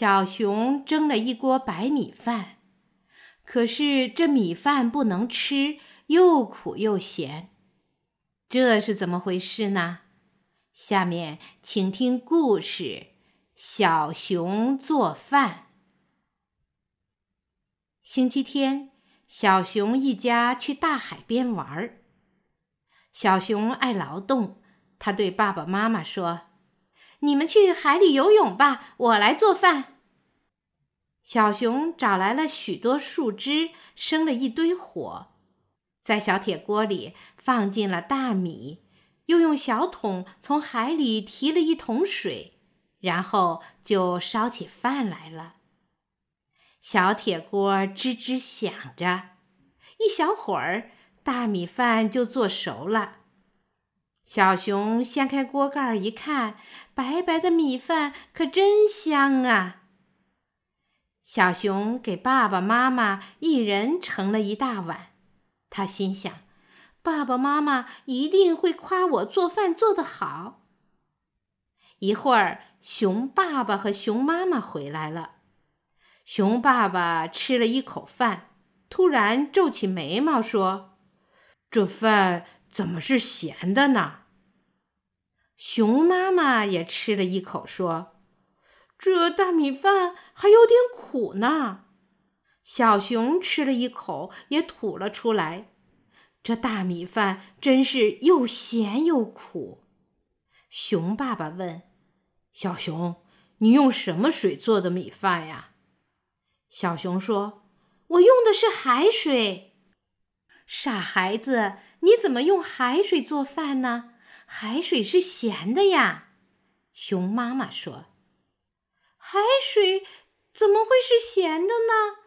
小熊蒸了一锅白米饭，可是这米饭不能吃，又苦又咸，这是怎么回事呢？下面请听故事《小熊做饭》。星期天，小熊一家去大海边玩儿。小熊爱劳动，他对爸爸妈妈说：“你们去海里游泳吧，我来做饭。”小熊找来了许多树枝，生了一堆火，在小铁锅里放进了大米，又用小桶从海里提了一桶水，然后就烧起饭来了。小铁锅吱吱响着，一小会儿。大米饭就做熟了。小熊掀开锅盖一看，白白的米饭可真香啊！小熊给爸爸妈妈一人盛了一大碗。他心想：爸爸妈妈一定会夸我做饭做得好。一会儿，熊爸爸和熊妈妈回来了。熊爸爸吃了一口饭，突然皱起眉毛说。这饭怎么是咸的呢？熊妈妈也吃了一口，说：“这大米饭还有点苦呢。”小熊吃了一口，也吐了出来。这大米饭真是又咸又苦。熊爸爸问：“小熊，你用什么水做的米饭呀？”小熊说：“我用的是海水。”傻孩子，你怎么用海水做饭呢？海水是咸的呀。熊妈妈说：“海水怎么会是咸的呢？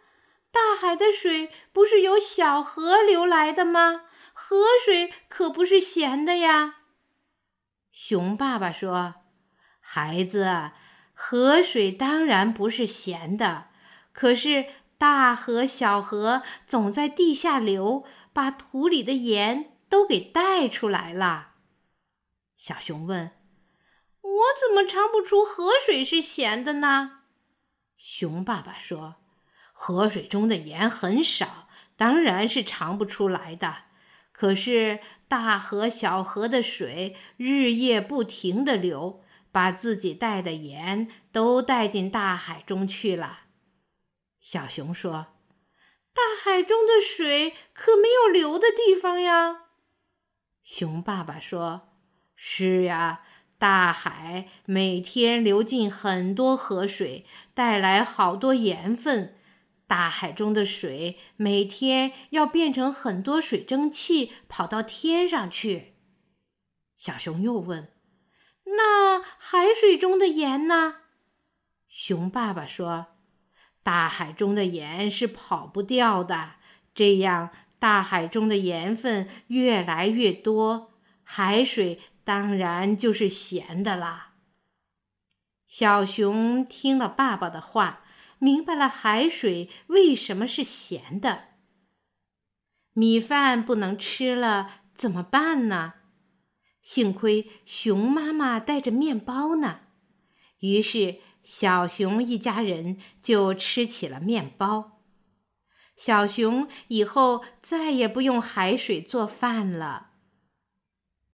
大海的水不是由小河流来的吗？河水可不是咸的呀。”熊爸爸说：“孩子，河水当然不是咸的，可是……”大河、小河总在地下流，把土里的盐都给带出来了。小熊问：“我怎么尝不出河水是咸的呢？”熊爸爸说：“河水中的盐很少，当然是尝不出来的。可是大河、小河的水日夜不停地流，把自己带的盐都带进大海中去了。”小熊说：“大海中的水可没有流的地方呀。”熊爸爸说：“是呀，大海每天流进很多河水，带来好多盐分。大海中的水每天要变成很多水蒸气，跑到天上去。”小熊又问：“那海水中的盐呢？”熊爸爸说。大海中的盐是跑不掉的，这样大海中的盐分越来越多，海水当然就是咸的啦。小熊听了爸爸的话，明白了海水为什么是咸的。米饭不能吃了，怎么办呢？幸亏熊妈妈带着面包呢，于是。小熊一家人就吃起了面包。小熊以后再也不用海水做饭了。